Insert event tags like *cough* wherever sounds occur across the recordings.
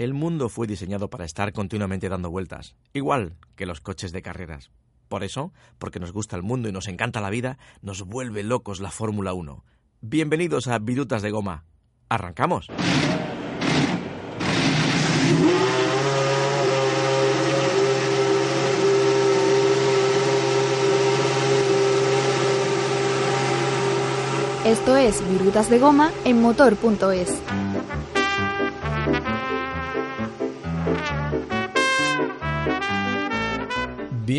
El mundo fue diseñado para estar continuamente dando vueltas, igual que los coches de carreras. Por eso, porque nos gusta el mundo y nos encanta la vida, nos vuelve locos la Fórmula 1. Bienvenidos a Virutas de Goma. ¡Arrancamos! Esto es Virutas de Goma en motor.es.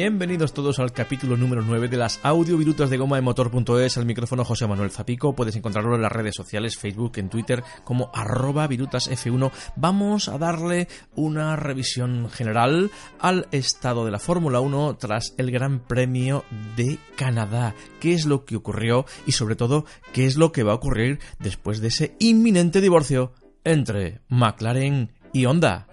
Bienvenidos todos al capítulo número 9 de las audio virutas de goma de motor.es. Al micrófono José Manuel Zapico. Puedes encontrarlo en las redes sociales, Facebook, en Twitter, como arroba virutasf1. Vamos a darle una revisión general al estado de la Fórmula 1 tras el Gran Premio de Canadá. ¿Qué es lo que ocurrió? Y sobre todo, ¿qué es lo que va a ocurrir después de ese inminente divorcio entre McLaren y Honda?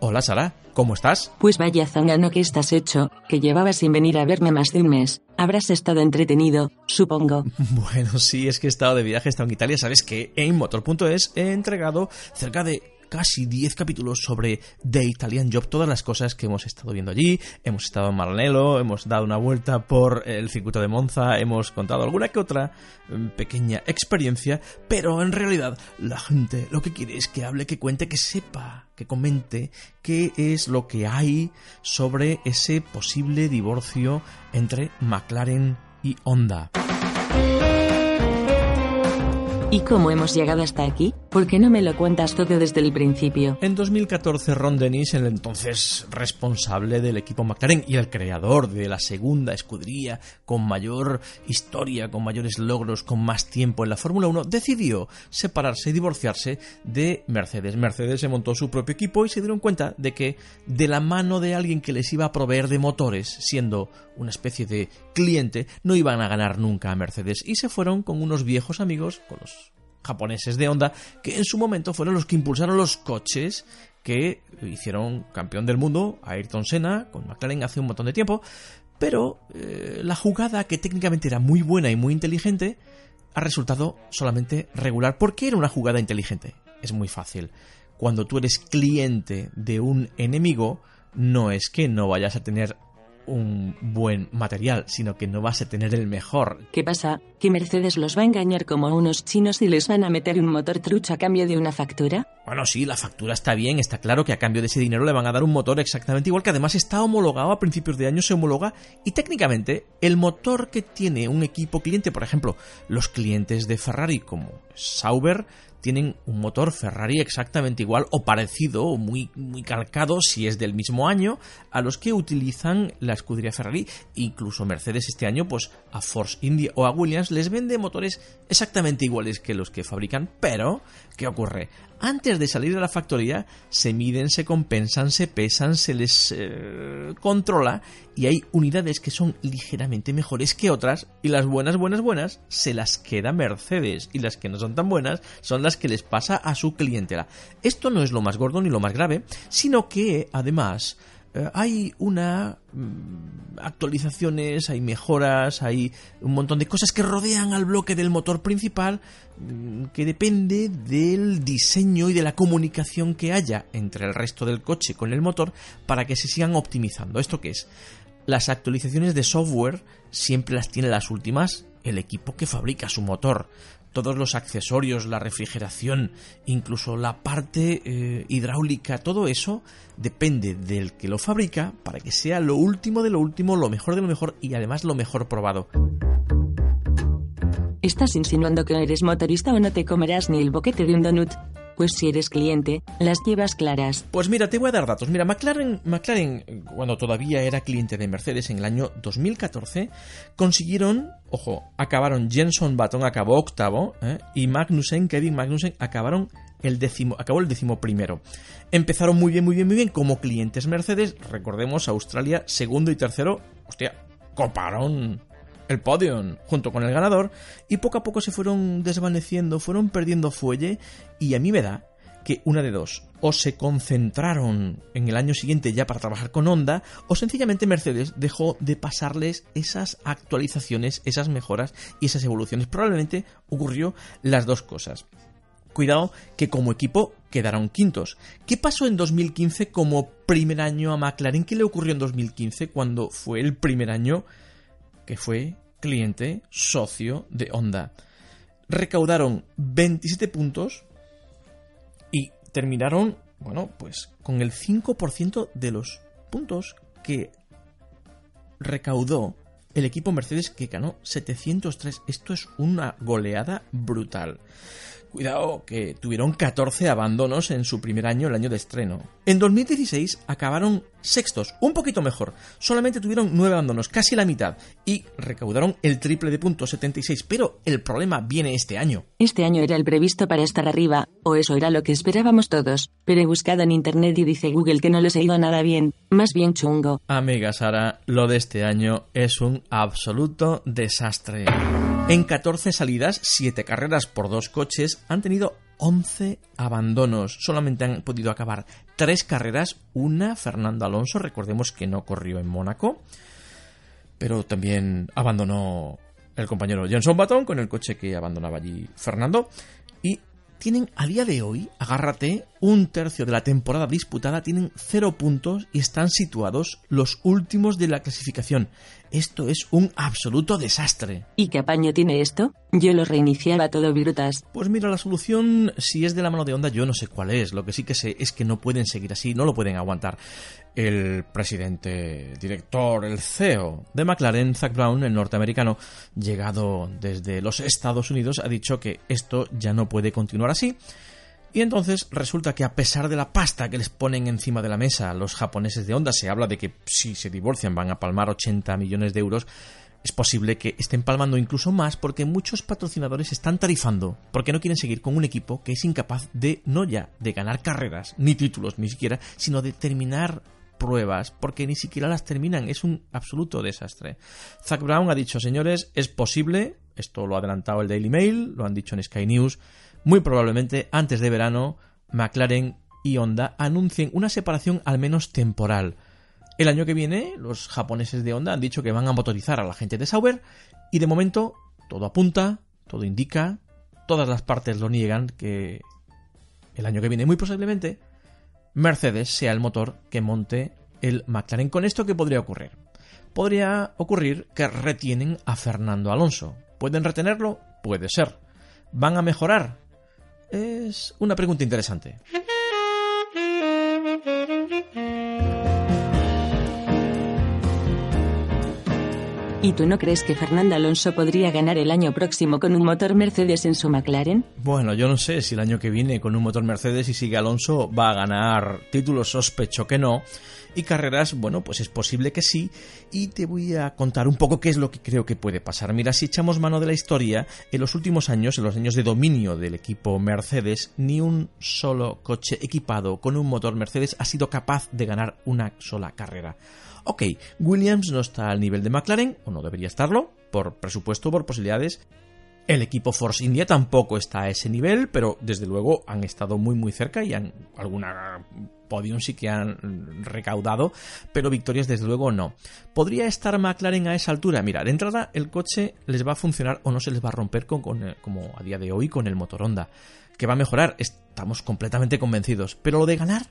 Hola Sara. ¿Cómo estás? Pues vaya zangano que estás hecho, que llevabas sin venir a verme más de un mes. Habrás estado entretenido, supongo. *laughs* Bueno, sí, es que he estado de viaje, he estado en Italia. Sabes que en motor.es he entregado cerca de casi 10 capítulos sobre The Italian Job, todas las cosas que hemos estado viendo allí. Hemos estado en Maranello, hemos dado una vuelta por el circuito de Monza, hemos contado alguna que otra mm, pequeña experiencia, pero en realidad la gente lo que quiere es que hable, que cuente, que sepa, que comente qué es lo que hay sobre ese posible divorcio entre McLaren y Honda. ¿Y cómo hemos llegado hasta aquí? ¿Por qué no me lo cuentas todo desde el principio? En 2014, Ron Dennis, el entonces responsable del equipo McLaren y el creador de la segunda escudería con mayor historia, con mayores logros, con más tiempo en la Fórmula 1, decidió separarse y divorciarse de Mercedes. Mercedes se montó su propio equipo y se dieron cuenta de que de la mano de alguien que les iba a proveer de motores, siendo una especie de cliente, no iban a ganar nunca a Mercedes y se fueron con unos viejos amigos, con los japoneses de Honda, que en su momento fueron los que impulsaron los coches que hicieron campeón del mundo a Ayrton Senna con McLaren hace un montón de tiempo, pero eh, la jugada que técnicamente era muy buena y muy inteligente ha resultado solamente regular. ¿Por qué era una jugada inteligente? Es muy fácil. Cuando tú eres cliente de un enemigo, no es que no vayas a tener un buen material, sino que no vas a tener el mejor. ¿Qué pasa? ¿Que Mercedes los va a engañar como a unos chinos y les van a meter un motor trucho a cambio de una factura? Bueno, sí, la factura está bien, está claro que a cambio de ese dinero le van a dar un motor exactamente igual, que además está homologado a principios de año, se homologa, y técnicamente el motor que tiene un equipo cliente, por ejemplo, los clientes de Ferrari como Sauber, tienen un motor Ferrari exactamente igual o parecido o muy, muy calcado si es del mismo año a los que utilizan la escudería Ferrari. Incluso Mercedes este año, pues a Force India o a Williams les vende motores exactamente iguales que los que fabrican, pero ¿qué ocurre? Antes de salir de la factoría se miden, se compensan, se pesan, se les eh, controla y hay unidades que son ligeramente mejores que otras y las buenas, buenas, buenas se las queda Mercedes y las que no son tan buenas son las que les pasa a su clientela. Esto no es lo más gordo ni lo más grave, sino que además eh, hay una mm, actualizaciones, hay mejoras, hay un montón de cosas que rodean al bloque del motor principal mm, que depende del diseño y de la comunicación que haya entre el resto del coche con el motor para que se sigan optimizando. ¿Esto qué es? Las actualizaciones de software siempre las tiene las últimas el equipo que fabrica su motor todos los accesorios, la refrigeración, incluso la parte eh, hidráulica, todo eso depende del que lo fabrica para que sea lo último de lo último, lo mejor de lo mejor y además lo mejor probado. ¿Estás insinuando que eres motorista o no te comerás ni el boquete de un donut? Pues si eres cliente, las llevas claras. Pues mira, te voy a dar datos. Mira, McLaren, McLaren, cuando todavía era cliente de Mercedes en el año 2014, consiguieron, ojo, acabaron, Jenson Button acabó octavo, ¿eh? y Magnussen, Kevin Magnussen, acabaron el décimo, acabó el décimo primero. Empezaron muy bien, muy bien, muy bien como clientes Mercedes. Recordemos, Australia, segundo y tercero, hostia, coparon el podium junto con el ganador y poco a poco se fueron desvaneciendo, fueron perdiendo fuelle y a mí me da que una de dos, o se concentraron en el año siguiente ya para trabajar con Honda, o sencillamente Mercedes dejó de pasarles esas actualizaciones, esas mejoras y esas evoluciones. Probablemente ocurrió las dos cosas. Cuidado que como equipo quedaron quintos. ¿Qué pasó en 2015 como primer año a McLaren? ¿Qué le ocurrió en 2015 cuando fue el primer año que fue cliente, socio de Honda? Recaudaron 27 puntos y terminaron, bueno, pues con el 5% de los puntos que recaudó el equipo Mercedes que ganó 703. Esto es una goleada brutal. Cuidado, que tuvieron 14 abandonos en su primer año, el año de estreno. En 2016 acabaron sextos, un poquito mejor. Solamente tuvieron 9 abandonos, casi la mitad, y recaudaron el triple de puntos, 76. Pero el problema viene este año. Este año era el previsto para estar arriba, o eso era lo que esperábamos todos. Pero he buscado en internet y dice Google que no les ha ido nada bien, más bien chungo. Amiga Sara, lo de este año es un absoluto desastre. En 14 salidas, 7 carreras por dos coches, han tenido 11 abandonos. Solamente han podido acabar 3 carreras. Una, Fernando Alonso, recordemos que no corrió en Mónaco. Pero también abandonó el compañero Jenson Button con el coche que abandonaba allí Fernando. Y tienen a día de hoy, agárrate, un tercio de la temporada disputada, tienen cero puntos y están situados los últimos de la clasificación. Esto es un absoluto desastre. ¿Y qué apaño tiene esto? Yo lo reiniciaba todo virutas. Pues mira, la solución, si es de la mano de onda, yo no sé cuál es. Lo que sí que sé es que no pueden seguir así, no lo pueden aguantar. El presidente, director, el CEO de McLaren, Zach Brown, el norteamericano, llegado desde los Estados Unidos, ha dicho que esto ya no puede continuar así. Y entonces resulta que a pesar de la pasta que les ponen encima de la mesa los japoneses de Honda, se habla de que si se divorcian van a palmar 80 millones de euros, es posible que estén palmando incluso más porque muchos patrocinadores están tarifando porque no quieren seguir con un equipo que es incapaz de no ya de ganar carreras, ni títulos, ni siquiera, sino de terminar pruebas, porque ni siquiera las terminan, es un absoluto desastre. Zach Brown ha dicho, señores, es posible, esto lo ha adelantado el Daily Mail, lo han dicho en Sky News, muy probablemente antes de verano McLaren y Honda anuncien una separación al menos temporal. El año que viene los japoneses de Honda han dicho que van a motorizar a la gente de Sauber y de momento todo apunta, todo indica, todas las partes lo niegan que el año que viene muy posiblemente Mercedes sea el motor que monte el McLaren. ¿Con esto qué podría ocurrir? Podría ocurrir que retienen a Fernando Alonso. ¿Pueden retenerlo? Puede ser. ¿Van a mejorar? Es una pregunta interesante. ¿Y tú no crees que Fernando Alonso podría ganar el año próximo con un motor Mercedes en su McLaren? Bueno, yo no sé si el año que viene con un motor Mercedes y sigue Alonso va a ganar títulos, sospecho que no. Y carreras, bueno, pues es posible que sí. Y te voy a contar un poco qué es lo que creo que puede pasar. Mira, si echamos mano de la historia, en los últimos años, en los años de dominio del equipo Mercedes, ni un solo coche equipado con un motor Mercedes ha sido capaz de ganar una sola carrera. Ok, Williams no está al nivel de McLaren, o no debería estarlo, por presupuesto, por posibilidades. El equipo Force India tampoco está a ese nivel, pero desde luego han estado muy muy cerca y han alguna podium sí que han recaudado, pero victorias desde luego no. ¿Podría estar McLaren a esa altura? Mira, de entrada el coche les va a funcionar o no se les va a romper con, con, como a día de hoy con el motor Honda. Que va a mejorar, estamos completamente convencidos. Pero lo de ganar,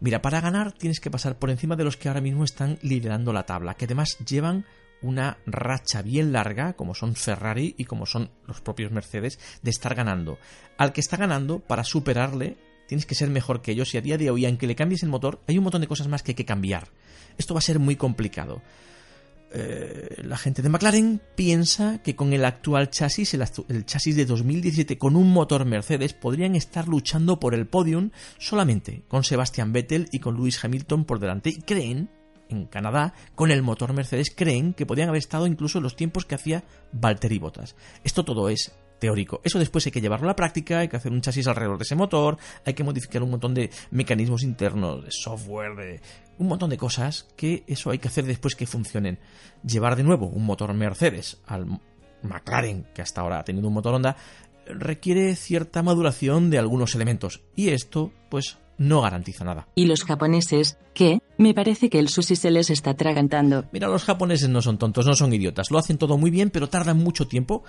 Mira, para ganar tienes que pasar por encima de los que ahora mismo están liderando la tabla, que además llevan una racha bien larga, como son Ferrari y como son los propios Mercedes, de estar ganando. Al que está ganando, para superarle, tienes que ser mejor que ellos y a día de hoy, aunque le cambies el motor, hay un montón de cosas más que hay que cambiar. Esto va a ser muy complicado. Eh, la gente de McLaren piensa que con el actual chasis, el, chasis de 2017 con un motor Mercedes, podrían estar luchando por el podium solamente con Sebastian Vettel y con Lewis Hamilton por delante. Y creen, en Canadá, con el motor Mercedes, creen que podrían haber estado incluso en los tiempos que hacía Valtteri Bottas. Esto todo es teórico. Eso después hay que llevarlo a la práctica, hay que hacer un chasis alrededor de ese motor, hay que modificar un montón de mecanismos internos, de software, de un montón de cosas que eso hay que hacer después que funcionen. Llevar de nuevo un motor Mercedes al McLaren, que hasta ahora ha tenido un motor Honda, requiere cierta maduración de algunos elementos y esto pues no garantiza nada. ¿Y los japoneses qué? Me parece que el sushi se les está atragantando. Mira, los japoneses no son tontos, no son idiotas, lo hacen todo muy bien, pero tardan mucho tiempo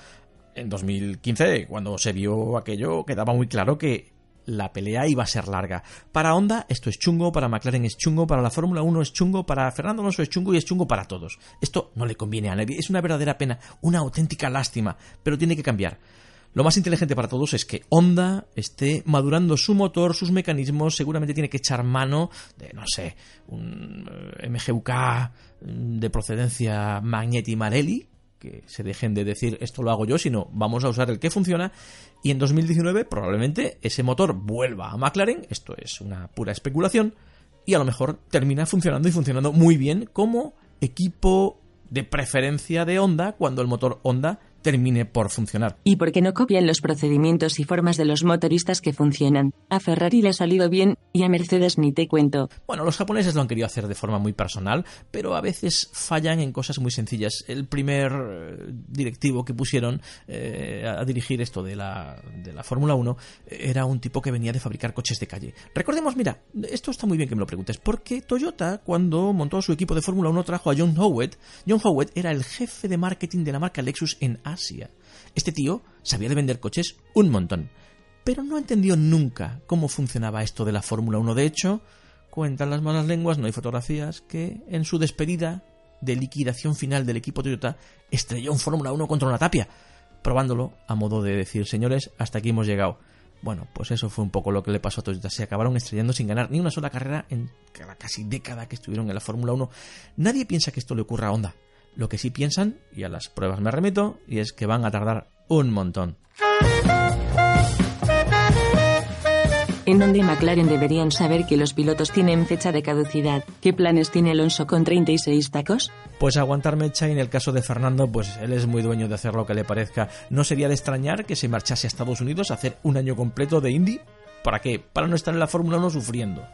en 2015, cuando se vio aquello, quedaba muy claro que la pelea iba a ser larga. Para Honda esto es chungo, para McLaren es chungo, para la Fórmula 1 es chungo, para Fernando Alonso es chungo y es chungo para todos. Esto no le conviene a nadie, es una verdadera pena, una auténtica lástima, pero tiene que cambiar. Lo más inteligente para todos es que Honda esté madurando su motor, sus mecanismos, seguramente tiene que echar mano de, no sé, un eh, MGUK de procedencia Magneti Marelli, que se dejen de decir esto lo hago yo, sino vamos a usar el que funciona. Y en 2019 probablemente ese motor vuelva a McLaren, esto es una pura especulación, y a lo mejor termina funcionando y funcionando muy bien como equipo de preferencia de Honda cuando el motor Honda termine por funcionar. ¿Y por qué no copian los procedimientos y formas de los motoristas que funcionan? A Ferrari le ha salido bien y a Mercedes ni te cuento. Bueno, los japoneses lo han querido hacer de forma muy personal, pero a veces fallan en cosas muy sencillas. El primer eh, directivo que pusieron eh, a dirigir esto de la, de la Fórmula 1 era un tipo que venía de fabricar coches de calle. Recordemos, mira, esto está muy bien que me lo preguntes, porque Toyota cuando montó su equipo de Fórmula 1 trajo a John Howard. John Howard era el jefe de marketing de la marca Lexus en Este tío sabía de vender coches un montón, pero no entendió nunca cómo funcionaba esto de la Fórmula 1. De hecho, cuentan las malas lenguas, no hay fotografías, que en su despedida de liquidación final del equipo Toyota estrelló un Fórmula 1 contra una tapia, probándolo a modo de decir, señores, hasta aquí hemos llegado. Bueno, pues eso fue un poco lo que le pasó a Toyota. Se acabaron estrellando sin ganar ni una sola carrera en cada casi década que estuvieron en la Fórmula 1. Nadie piensa que esto le ocurra a Honda. Lo que sí piensan, y a las pruebas me remito, y es que van a tardar un montón. En donde McLaren deberían saber que los pilotos tienen fecha de caducidad. ¿Qué planes tiene Alonso con 36 tacos? Pues aguantar mecha y en el caso de Fernando, pues él es muy dueño de hacer lo que le parezca. No sería de extrañar que se marchase a Estados Unidos a hacer un año completo de Indy. ¿Para qué? Para no estar en la Fórmula 1 sufriendo.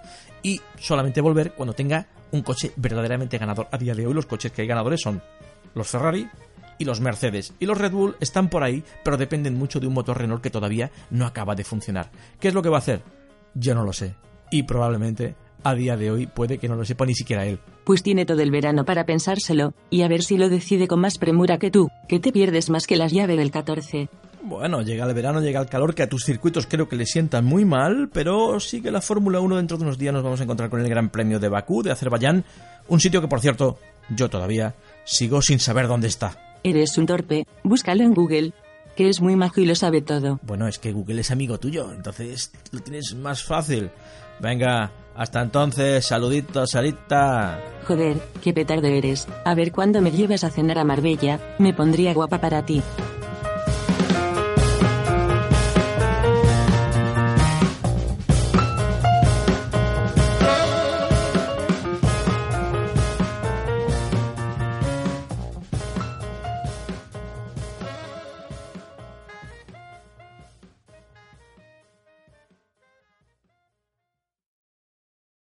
Y solamente volver cuando tenga un coche verdaderamente ganador. A día de hoy los coches que hay ganadores son los Ferrari y los Mercedes. Y los Red Bull están por ahí, pero dependen mucho de un motor Renault que todavía no acaba de funcionar. ¿Qué es lo que va a hacer? Yo no lo sé. Y probablemente a día de hoy puede que no lo sepa ni siquiera él. Pues tiene todo el verano para pensárselo, y a ver si lo decide con más premura que tú, que te pierdes más que las llaves del 14. Bueno, llega el verano, llega el calor, que a tus circuitos creo que le sientan muy mal, pero sí que la Fórmula 1 dentro de unos días nos vamos a encontrar con el Gran Premio de Bakú, de Azerbaiyán, un sitio que por cierto, yo todavía sigo sin saber dónde está. Eres un torpe, búscalo en Google, que es muy majo y lo sabe todo. Bueno, es que Google es amigo tuyo, entonces lo tienes más fácil. Venga, hasta entonces, saluditos, Sarita. Joder, qué petardo eres. A ver cuándo me llevas a cenar a Marbella, me pondría guapa para ti.